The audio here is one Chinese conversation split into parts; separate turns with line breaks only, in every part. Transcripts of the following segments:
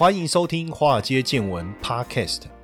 欢迎收听《华尔街见闻》Podcast。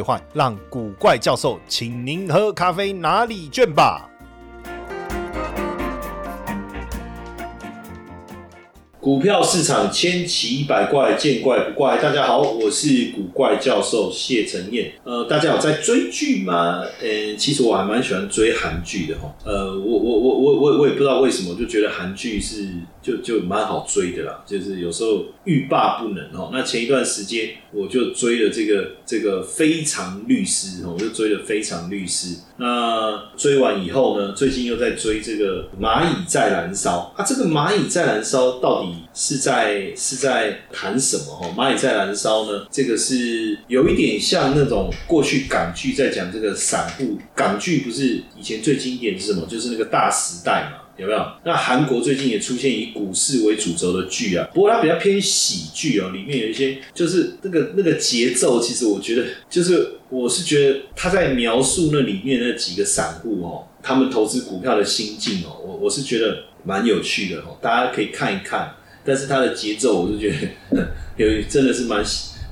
兑换，让古怪教授请您喝咖啡拿礼券吧。股票市场千奇百怪，见怪不怪。大家好，我是古怪教授谢承彦。呃，大家有在追剧吗？呃，其实我还蛮喜欢追韩剧的哈。呃，我我我我我我也不知道为什么，就觉得韩剧是就就蛮好追的啦。就是有时候欲罢不能哦。那前一段时间我就追了这个这个非常律师哈，我就追了非常律师。那追完以后呢，最近又在追这个蚂蚁在燃烧。啊，这个蚂蚁在燃烧到底？是在是在谈什么？哈，蚂蚁在燃烧呢？这个是有一点像那种过去港剧在讲这个散户港剧，不是以前最经典是什么？就是那个大时代嘛，有没有？那韩国最近也出现以股市为主轴的剧啊，不过它比较偏喜剧哦，里面有一些就是那个那个节奏，其实我觉得就是我是觉得他在描述那里面那几个散户哦，他们投资股票的心境哦，我我是觉得蛮有趣的哦，大家可以看一看。但是它的节奏，我是觉得 有真的是蛮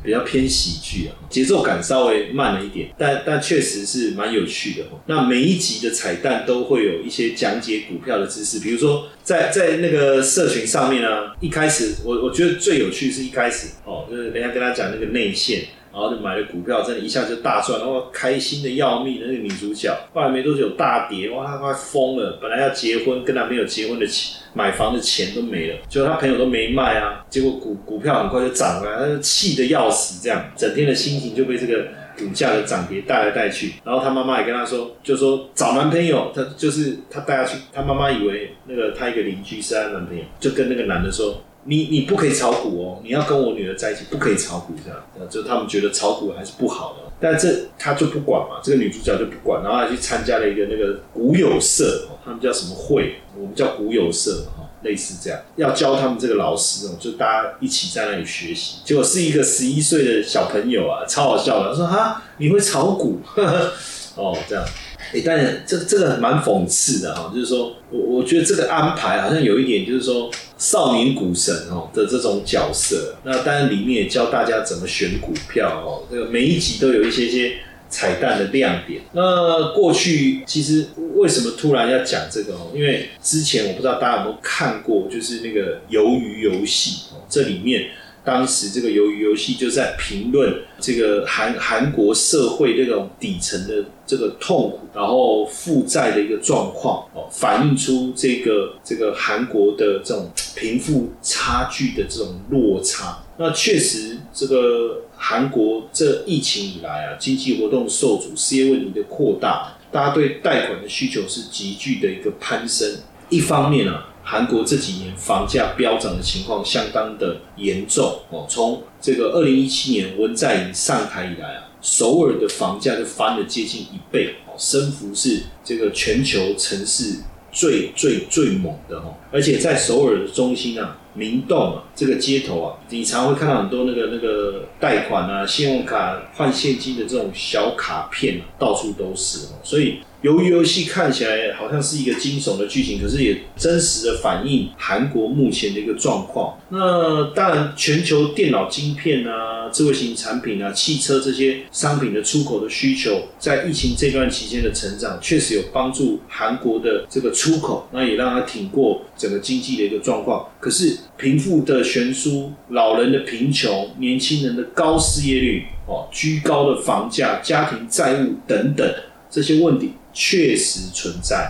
比较偏喜剧啊，节奏感稍微慢了一点，但但确实是蛮有趣的。那每一集的彩蛋都会有一些讲解股票的知识，比如说在在那个社群上面呢，一开始我我觉得最有趣是一开始哦，就是人家跟他讲那个内线。然后就买了股票，真的一下就大赚，然后开心的要命的那个女主角，后来没多久大跌，哇，她快疯了。本来要结婚，跟男朋友结婚的钱、买房的钱都没了，结果她朋友都没卖啊，结果股股票很快就涨了，她就气得要死，这样整天的心情就被这个股价的涨跌带来带去。然后她妈妈也跟她说，就说找男朋友，她就是她带她去，她妈妈以为那个她一个邻居是她男朋友，就跟那个男的说。你你不可以炒股哦，你要跟我女儿在一起，不可以炒股这样，就他们觉得炒股还是不好的，但这他就不管嘛，这个女主角就不管，然后还去参加了一个那个股友社，他们叫什么会？我们叫股友社哈，类似这样，要教他们这个老师哦，就大家一起在那里学习，结果是一个十一岁的小朋友啊，超好笑的，他说哈，你会炒股？哦，这样。哎，当然，这这个蛮讽刺的哈，就是说我我觉得这个安排好像有一点，就是说少年股神哦的这种角色。那当然里面也教大家怎么选股票哦，这个每一集都有一些些彩蛋的亮点。那过去其实为什么突然要讲这个哦？因为之前我不知道大家有没有看过，就是那个鱿鱼游戏哦，这里面。当时这个鱿鱼游戏就在评论这个韩韩国社会这种底层的这个痛苦，然后负债的一个状况哦，反映出这个这个韩国的这种贫富差距的这种落差。那确实，这个韩国这疫情以来啊，经济活动受阻，失业问题的扩大，大家对贷款的需求是急剧的一个攀升。一方面啊。韩国这几年房价飙涨的情况相当的严重。哦，从这个二零一七年文在寅上台以来啊，首尔的房价就翻了接近一倍。哦，升幅是这个全球城市最最最猛的。哦，而且在首尔的中心啊，明洞啊，这个街头啊，你常会看到很多那个那个贷款啊、信用卡换现金的这种小卡片啊，到处都是哦，所以。由于游戏看起来好像是一个惊悚的剧情，可是也真实的反映韩国目前的一个状况。那当然，全球电脑晶片啊、智慧型产品啊、汽车这些商品的出口的需求，在疫情这段期间的成长，确实有帮助韩国的这个出口，那也让它挺过整个经济的一个状况。可是贫富的悬殊、老人的贫穷、年轻人的高失业率、哦居高的房价、家庭债务等等这些问题。确实存在，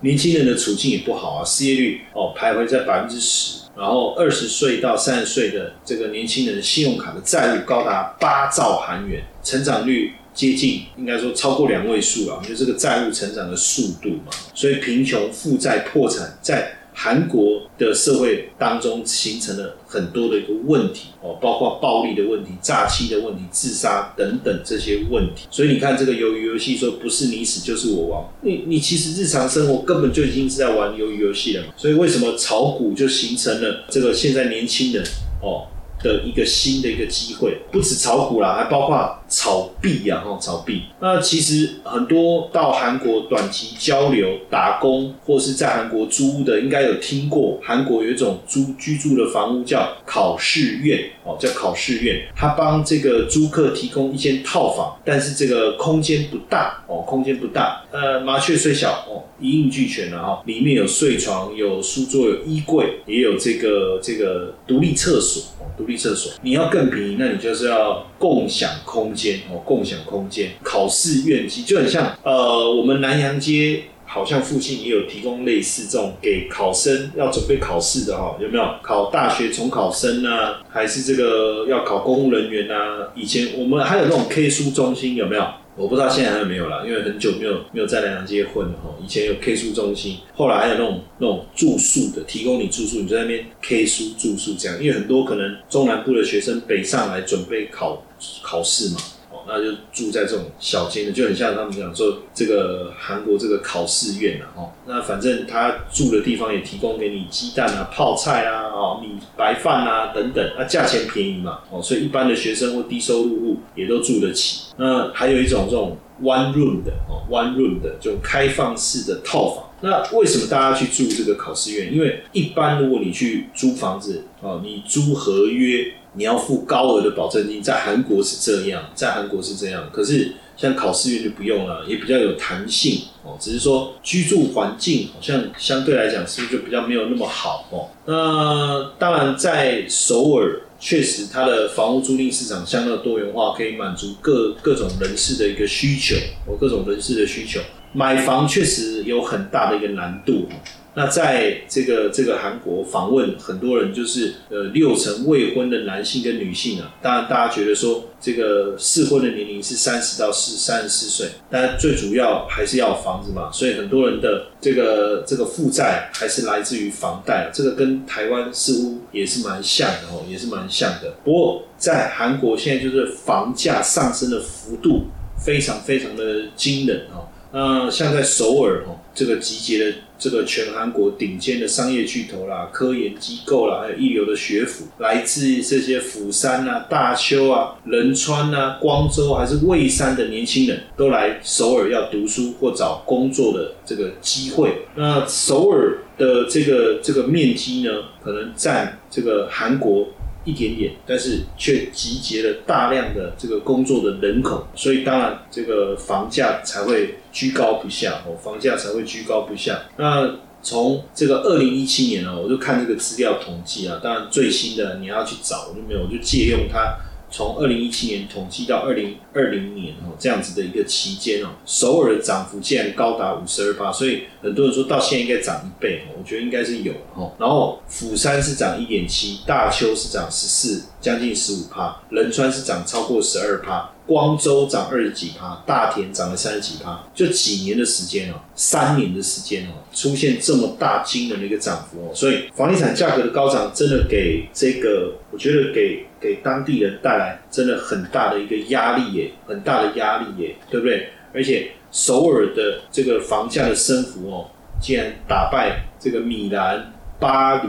年轻人的处境也不好啊，失业率哦徘徊在百分之十，然后二十岁到三十岁的这个年轻人信用卡的债务高达八兆韩元，成长率接近应该说超过两位数啊，就这个债务成长的速度嘛，所以贫穷、负债、破产在韩国的社会当中形成了很多的一个问题哦，包括暴力的问题、诈欺的问题、自杀等等这些问题。所以你看这个鱿鱼游戏说不是你死就是我亡，你你其实日常生活根本就已经是在玩鱿鱼游戏了嘛。所以为什么炒股就形成了这个现在年轻人哦？的一个新的一个机会，不止炒股啦，还包括炒币呀，哈，炒币。那其实很多到韩国短期交流、打工或是在韩国租屋的，应该有听过。韩国有一种租居住的房屋叫考试院，哦，叫考试院。他帮这个租客提供一间套房，但是这个空间不大，哦，空间不大。呃，麻雀虽小，哦，一应俱全了哈。里面有睡床、有书桌、有衣柜，也有这个这个独立厕所。独立厕所，你要更便宜，那你就是要共享空间哦，共享空间。考试院机就很像，呃，我们南洋街好像附近也有提供类似这种给考生要准备考试的哈，有没有？考大学重考生啊，还是这个要考公务人员啊？以前我们还有那种 K 书中心，有没有？我不知道现在还有没有了，因为很久没有没有在南洋街混了哈。以前有 K 书中心，后来还有那种那种住宿的，提供你住宿，你在那边 K 书住宿这样。因为很多可能中南部的学生北上来准备考考试嘛。哦那就住在这种小间的，就很像他们讲说这个韩国这个考试院啊，哦，那反正他住的地方也提供给你鸡蛋啊、泡菜啊、哦米白饭啊等等，那价钱便宜嘛，哦，所以一般的学生或低收入户也都住得起。那还有一种这种 one room 的哦，one room 的这种开放式的套房。那为什么大家去住这个考试院？因为一般如果你去租房子哦，你租合约。你要付高额的保证金，在韩国是这样，在韩国是这样。可是像考试院就不用了，也比较有弹性哦。只是说居住环境好像相对来讲是不是就比较没有那么好哦？那当然，在首尔确实它的房屋租赁市场相当多元化，可以满足各各种人士的一个需求哦，各种人士的需求。买房确实有很大的一个难度。那在这个这个韩国访问，很多人就是呃六成未婚的男性跟女性啊。当然，大家觉得说这个适婚的年龄是三十到四三十四岁，但最主要还是要房子嘛。所以很多人的这个这个负债还是来自于房贷，这个跟台湾似乎也是蛮像的哦，也是蛮像的。不过在韩国现在就是房价上升的幅度非常非常的惊人哦。那像在首尔哦，这个集结的。这个全韩国顶尖的商业巨头啦、科研机构啦，还有一流的学府，来自这些釜山啊、大邱啊、仁川啊、光州还是蔚山的年轻人，都来首尔要读书或找工作的这个机会。那首尔的这个这个面积呢，可能占这个韩国。一点点，但是却集结了大量的这个工作的人口，所以当然这个房价才会居高不下哦，房价才会居高不下。那从这个二零一七年呢，我就看这个资料统计啊，当然最新的你要去找我就没有，我就借用它。从二零一七年统计到二零二零年哦，这样子的一个期间哦，首尔的涨幅竟然高达五十二趴，所以很多人说到现在应该涨一倍哦，我觉得应该是有哦。然后釜山是涨一点七，大邱是涨十四，将近十五趴，仁川是涨超过十二趴。光州涨二十几趴，大田涨了三十几趴，就几年的时间哦，三年的时间哦，出现这么大惊人的一个涨幅哦，所以房地产价格的高涨，真的给这个，我觉得给给当地人带来真的很大的一个压力耶，很大的压力耶，对不对？而且首尔的这个房价的升幅哦，竟然打败这个米兰、巴黎、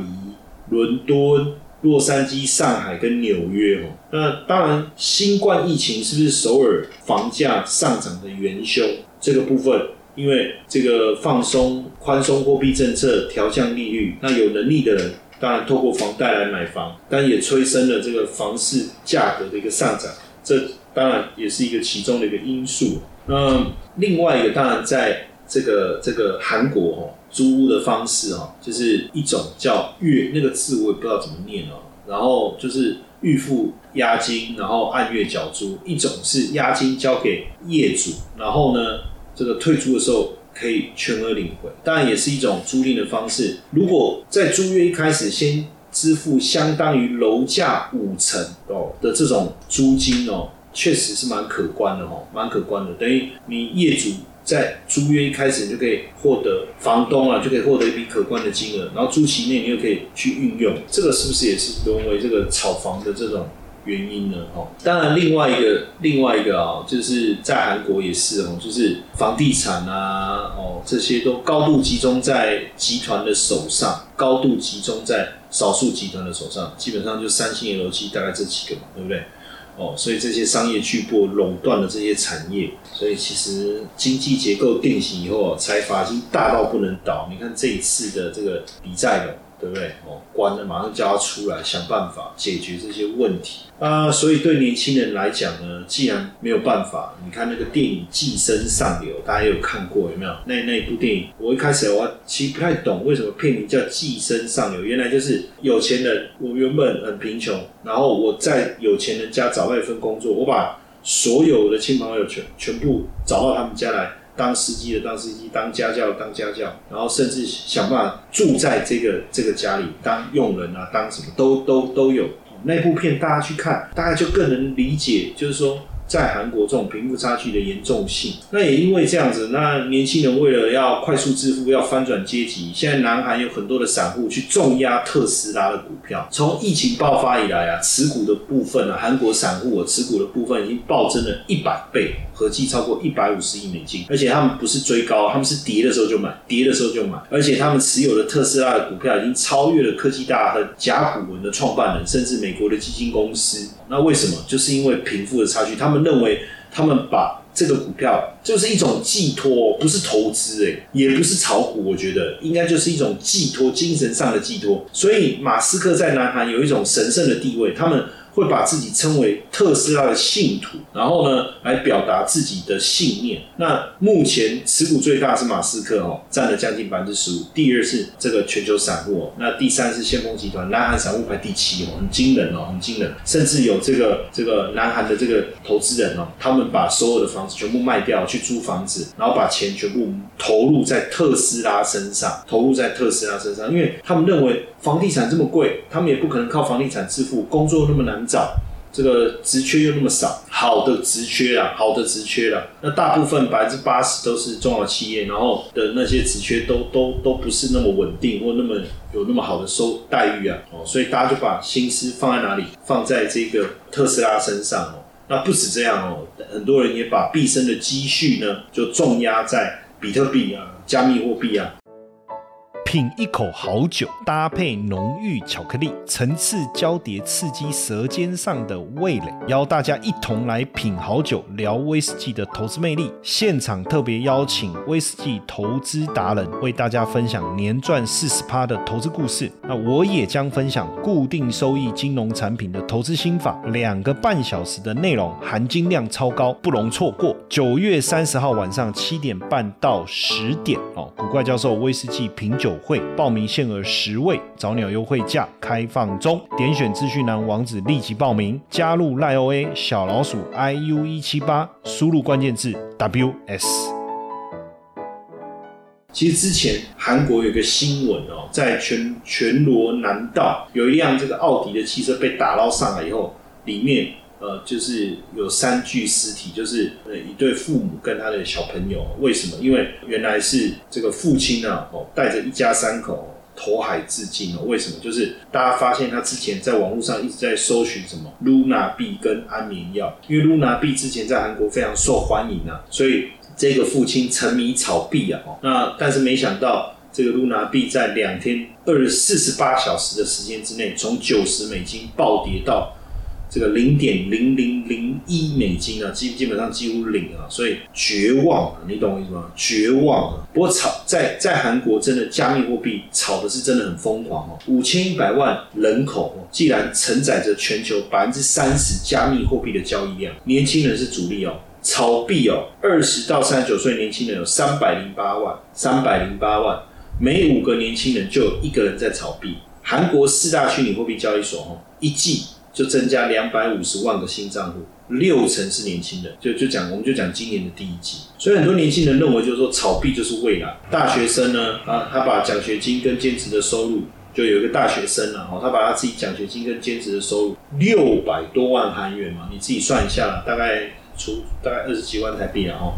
伦敦。洛杉矶、上海跟纽约哦，那当然，新冠疫情是不是首尔房价上涨的元凶？这个部分，因为这个放松宽松货币政策、调降利率，那有能力的人当然透过房贷来买房，但也催生了这个房市价格的一个上涨，这当然也是一个其中的一个因素。那另外一个，当然在这个这个韩国哦。租屋的方式哦，就是一种叫月那个字我也不知道怎么念哦，然后就是预付押金，然后按月缴租；一种是押金交给业主，然后呢，这个退租的时候可以全额领回。当然也是一种租赁的方式。如果在租约一开始先支付相当于楼价五成哦的这种租金哦，确实是蛮可观的哦，蛮可观的，等于你业主。在租约一开始你就可以获得房东啊，就可以获得一笔可观的金额，然后租期内你又可以去运用，这个是不是也是沦为这个炒房的这种？原因呢？哦，当然，另外一个，另外一个啊，就是在韩国也是哦，就是房地产啊，哦，这些都高度集中在集团的手上，高度集中在少数集团的手上，基本上就三星、LG 大概这几个嘛，对不对？哦，所以这些商业巨擘垄断了这些产业，所以其实经济结构定型以后，财阀已经大到不能倒。你看这一次的这个比债的。对不对？哦，关了，马上叫他出来，想办法解决这些问题啊！所以对年轻人来讲呢，既然没有办法，你看那个电影《寄生上流》，大家有看过有没有？那那部电影，我一开始我其实不太懂为什么片名叫《寄生上流》，原来就是有钱人，我原本很贫穷，然后我在有钱人家找到一份工作，我把所有的亲朋友全全部找到他们家来。当司机的当司机，当家教当家教，然后甚至想办法住在这个这个家里当佣人啊，当什么都都都有。那部片大家去看，大概就更能理解，就是说。在韩国这种贫富差距的严重性，那也因为这样子，那年轻人为了要快速致富，要翻转阶级，现在南韩有很多的散户去重压特斯拉的股票。从疫情爆发以来啊，持股的部分啊，韩国散户我持股的部分已经暴增了一百倍，合计超过一百五十亿美金。而且他们不是追高，他们是跌的时候就买，跌的时候就买。而且他们持有的特斯拉的股票已经超越了科技大亨甲骨文的创办人，甚至美国的基金公司。那为什么？就是因为贫富的差距，他们认为他们把这个股票就是一种寄托，不是投资，哎，也不是炒股，我觉得应该就是一种寄托，精神上的寄托。所以马斯克在南韩有一种神圣的地位，他们。会把自己称为特斯拉的信徒，然后呢，来表达自己的信念。那目前持股最大是马斯克哦，占了将近百分之十五。第二是这个全球散户哦，那第三是先锋集团，南韩散户排第七哦，很惊人哦，很惊人。甚至有这个这个南韩的这个投资人哦，他们把所有的房子全部卖掉去租房子，然后把钱全部投入在特斯拉身上，投入在特斯拉身上，因为他们认为。房地产这么贵，他们也不可能靠房地产致富。工作那么难找，这个职缺又那么少，好的职缺啊，好的职缺啦。那大部分百分之八十都是中小企业，然后的那些职缺都都都不是那么稳定或那么有那么好的收待遇啊。哦，所以大家就把心思放在哪里？放在这个特斯拉身上哦。那不止这样哦，很多人也把毕生的积蓄呢，就重压在比特币啊、加密货币啊。
品一口好酒，搭配浓郁巧克力，层次交叠，刺激舌尖上的味蕾。邀大家一同来品好酒，聊威士忌的投资魅力。现场特别邀请威士忌投资达人，为大家分享年赚四十趴的投资故事。那我也将分享固定收益金融产品的投资心法。两个半小时的内容，含金量超高，不容错过。九月三十号晚上七点半到十点哦，古怪教授威士忌品酒。会报名限额十位，早鸟优惠价开放中，点选资讯栏网址立即报名，加入赖 OA 小老鼠 iu 一七八，输入关键字 ws。
其实之前韩国有个新闻哦，在全全罗南道有一辆这个奥迪的汽车被打捞上来以后，里面。呃，就是有三具尸体，就是呃一对父母跟他的小朋友。为什么？因为原来是这个父亲啊，哦带着一家三口投海自尽哦。为什么？就是大家发现他之前在网络上一直在搜寻什么露娜币跟安眠药，因为露娜币之前在韩国非常受欢迎啊，所以这个父亲沉迷炒币啊。那但是没想到这个露娜币在两天二四十八小时的时间之内，从九十美金暴跌到。这个零点零零零一美金啊，基基本上几乎零啊，所以绝望啊，你懂我意思吗？绝望啊！不过炒在在韩国真的加密货币炒的是真的很疯狂哦，五千一百万人口哦，既然承载着全球百分之三十加密货币的交易量，年轻人是主力哦，炒币哦，二十到三十九岁年轻人有三百零八万，三百零八万，每五个年轻人就有一个人在炒币。韩国四大虚拟货币交易所哦，一季。就增加两百五十万个新账户，六成是年轻人。就就讲，我们就讲今年的第一季。所以很多年轻人认为，就是说炒币就是未来。大学生呢，啊，他把奖学金跟兼职的收入，就有一个大学生了，哦，他把他自己奖学金跟兼职的收入六百多万韩元嘛，你自己算一下，大概出大概二十几万台币了，哦。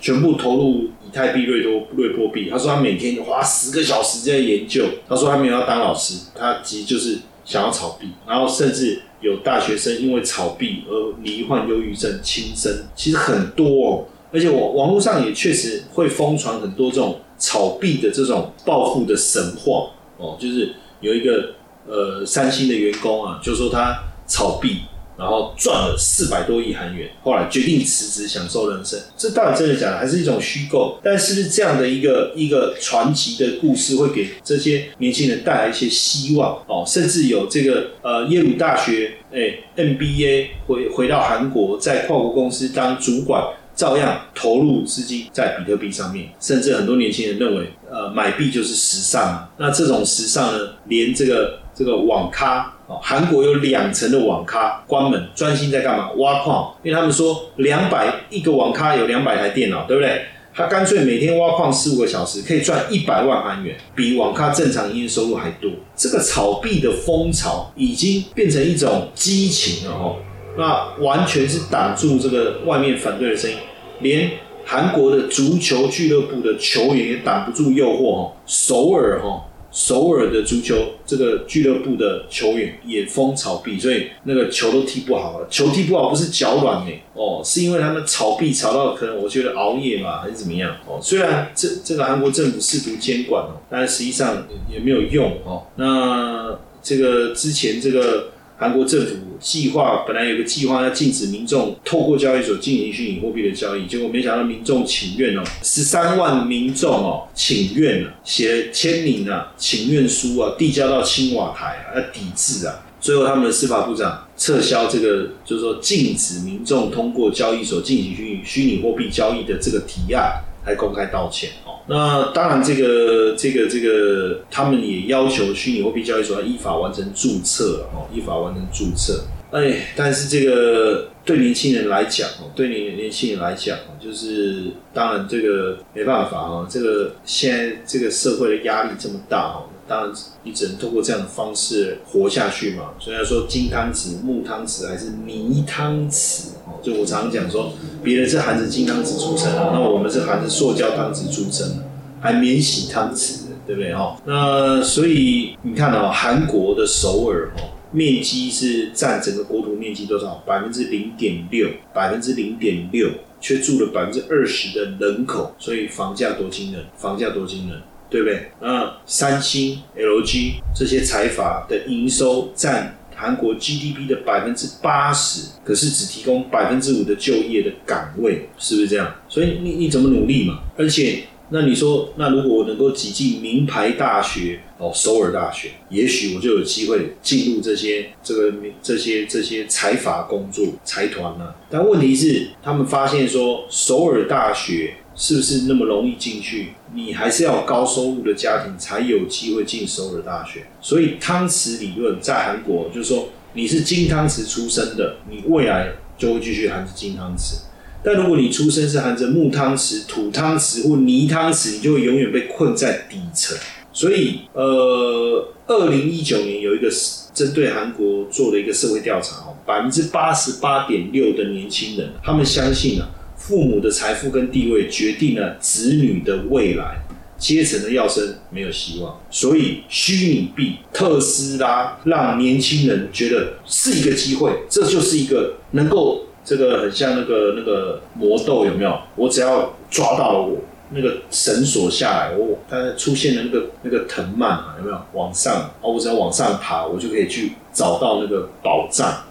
全部投入以太币、瑞多、瑞波币。他说他每天花十个小时在研究。他说他没有要当老师，他其实就是想要炒币。然后甚至有大学生因为炒币而罹患忧郁症、轻生，其实很多哦。而且网网络上也确实会疯传很多这种炒币的这种暴富的神话哦，就是有一个呃三星的员工啊，就说他炒币。然后赚了四百多亿韩元，后来决定辞职享受人生。这到底真的假的，还是一种虚构？但是不是这样的一个一个传奇的故事，会给这些年轻人带来一些希望哦。甚至有这个呃耶鲁大学哎 NBA 回回到韩国，在跨国公司当主管，照样投入资金在比特币上面。甚至很多年轻人认为，呃买币就是时尚。那这种时尚呢，连这个这个网咖。哦，韩国有两层的网咖关门，专心在干嘛？挖矿。因为他们说两百一个网咖有两百台电脑，对不对？他干脆每天挖矿四五个小时，可以赚一百万韩元，比网咖正常营业收入还多。这个炒币的风潮已经变成一种激情了哈，那完全是挡住这个外面反对的声音，连韩国的足球俱乐部的球员也挡不住诱惑哈，首尔哈。首尔的足球这个俱乐部的球员也疯炒币，所以那个球都踢不好了。球踢不好不是脚软呢，哦，是因为他们炒币炒到可能我觉得熬夜嘛，还是怎么样哦。虽然这这个韩国政府试图监管哦，但实际上也没有用哦。那这个之前这个。韩国政府计划本来有个计划要禁止民众透过交易所进行虚拟货币的交易，结果没想到民众请愿哦，十三万民众哦请愿啊，写签名啊，请愿书啊，递交到青瓦台啊，要抵制啊。最后他们的司法部长撤销这个，就是说禁止民众通过交易所进行虚拟虚拟货币交易的这个提案，还公开道歉。那当然，这个、这个、这个，他们也要求虚拟货币交易所要依法完成注册哦，依法完成注册。哎，但是这个对年轻人来讲哦，对年年轻人来讲哦，就是当然这个没办法哦，这个现在这个社会的压力这么大哦。当然，你只能通过这样的方式活下去嘛。虽然说金汤匙、木汤匙还是泥汤匙，就我常常讲说，别人是含着金汤匙出生的，那我们是含着塑胶汤匙出生的，还免洗汤匙，对不对哈？那所以你看哦，韩国的首尔哦，面积是占整个国土面积多少？百分之零点六，百分之零点六，却住了百分之二十的人口，所以房价多惊人，房价多惊人。对不对？那三星、LG 这些财阀的营收占韩国 GDP 的百分之八十，可是只提供百分之五的就业的岗位，是不是这样？所以你你怎么努力嘛？而且，那你说，那如果我能够挤进名牌大学哦，首尔大学，也许我就有机会进入这些这个这些这些财阀工作财团呢？但问题是，他们发现说，首尔大学。是不是那么容易进去？你还是要高收入的家庭才有机会进首尔大学。所以汤匙理论在韩国就是说，你是金汤匙出生的，你未来就会继续含着金汤匙；但如果你出生是含着木汤匙、土汤匙或泥汤匙，你就会永远被困在底层。所以，呃，二零一九年有一个针对韩国做了一个社会调查哦，百分之八十八点六的年轻人，他们相信啊。父母的财富跟地位决定了子女的未来，阶层的跃升没有希望，所以虚拟币、特斯拉让年轻人觉得是一个机会，这就是一个能够这个很像那个那个魔豆有没有？我只要抓到了我那个绳索下来，我它出现了那个那个藤蔓啊，有没有往上？哦，我只要往上爬，我就可以去找到那个宝藏，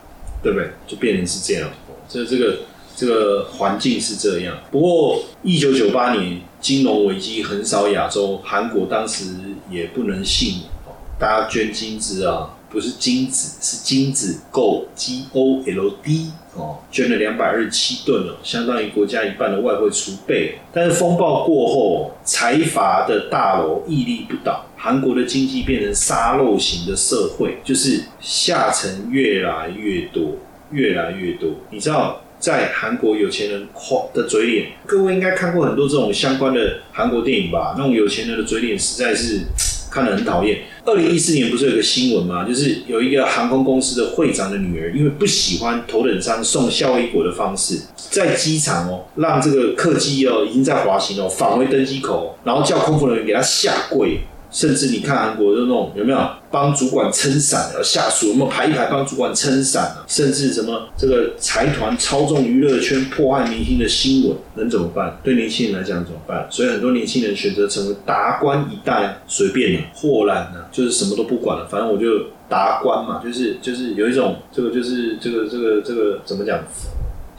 对不对？就变成是这样，所以这个。这个环境是这样，不过一九九八年金融危机横扫亚洲，韩国当时也不能信哦，大家捐金子啊，不是金子，是金子，Gold G O L D 哦，捐了两百二十七吨哦，相当于国家一半的外汇储备。但是风暴过后，财阀的大楼屹立不倒，韩国的经济变成沙漏型的社会，就是下层越来越多，越来越多，你知道？在韩国有钱人夸的嘴脸，各位应该看过很多这种相关的韩国电影吧？那种有钱人的嘴脸实在是 看得很讨厌。二零一四年不是有个新闻吗？就是有一个航空公司的会长的女儿，因为不喜欢头等舱送夏威夷果的方式，在机场哦，让这个客机哦已经在滑行哦，返回登机口，然后叫空服人员给他下跪。甚至你看韩国的那种有没有帮主管撑伞的下属，有没有排一排帮主管撑伞啊？甚至什么这个财团操纵娱乐圈、破坏明星的新闻，能怎么办？对年轻人来讲怎么办？所以很多年轻人选择成为达官一代，随便了，豁然呢，就是什么都不管了，反正我就达官嘛，就是就是有一种这个就是这个这个这个怎么讲，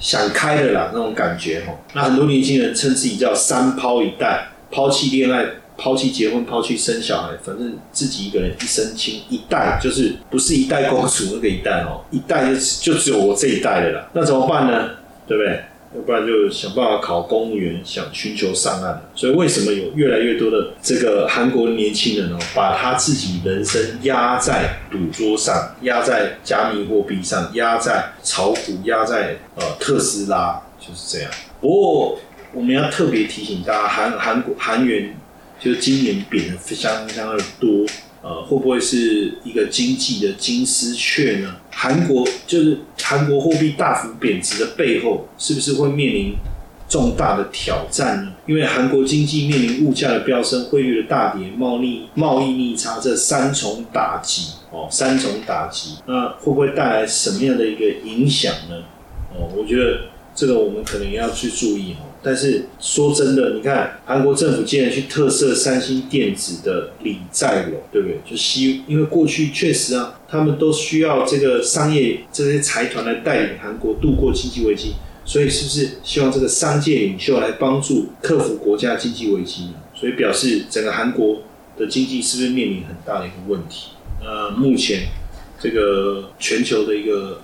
想开的啦那种感觉哈。那很多年轻人称自己叫三抛一代，抛弃恋爱。抛弃结婚，抛弃生小孩，反正自己一个人一身轻，一代就是不是一代公主那个一代哦，一代就就只有我这一代的啦。那怎么办呢？对不对？要不然就想办法考公务员，想寻求上岸。所以为什么有越来越多的这个韩国年轻人哦，把他自己人生压在赌桌上，压在加密货币上，压在炒股，压在呃特斯拉，就是这样。不过我们要特别提醒大家，韩韩国韩元。就今年贬的相相当的多，呃，会不会是一个经济的金丝雀呢？韩国就是韩国货币大幅贬值的背后，是不是会面临重大的挑战呢？因为韩国经济面临物价的飙升、汇率的大跌、贸易贸易逆差这三重打击哦，三重打击，那会不会带来什么样的一个影响呢？哦，我觉得这个我们可能要去注意哦。但是说真的，你看韩国政府竟然去特赦三星电子的李在镕，对不对？就希因为过去确实啊，他们都需要这个商业这些财团来带领韩国度过经济危机，所以是不是希望这个商界领袖来帮助克服国家经济危机呢？所以表示整个韩国的经济是不是面临很大的一个问题？呃，目前这个全球的一个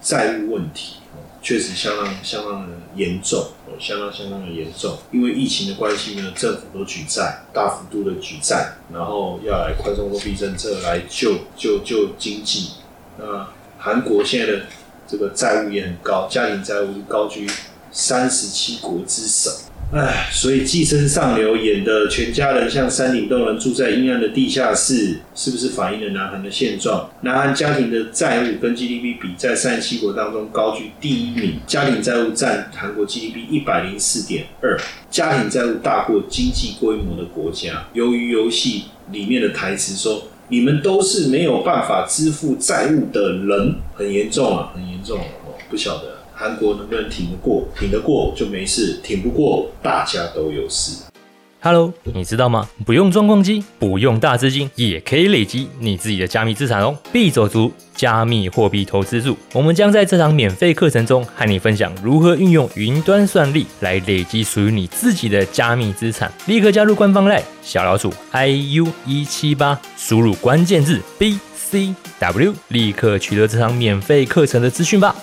债务问题。确实相当相当的严重，相当相当的严重。因为疫情的关系呢，政府都举债，大幅度的举债，然后要来宽松货币政策来救救救经济。那韩国现在的这个债务也很高，家庭债务高居三十七国之首。唉，所以《寄生上流》演的全家人像山顶洞人住在阴暗的地下室，是不是反映了南韩的现状？南韩家庭的债务跟 GDP 比，在三十七国当中高居第一名，家庭债务占韩国 GDP 一百零四点二，家庭债务大过经济规模的国家。由于游戏里面的台词说：“你们都是没有办法支付债务的人，很严重啊，很严重哦，不晓得。”韩国能不能挺得过？挺得过就没事，挺不过大家都有事。
Hello，你知道吗？不用装矿机，不用大资金，也可以累积你自己的加密资产哦。币走族加密货币投资术，我们将在这堂免费课程中和你分享如何运用云端算力来累积属于你自己的加密资产。立刻加入官方 Line 小老鼠 iu 一七八，输入关键字 BCW，立刻取得这堂免费课程的资讯吧。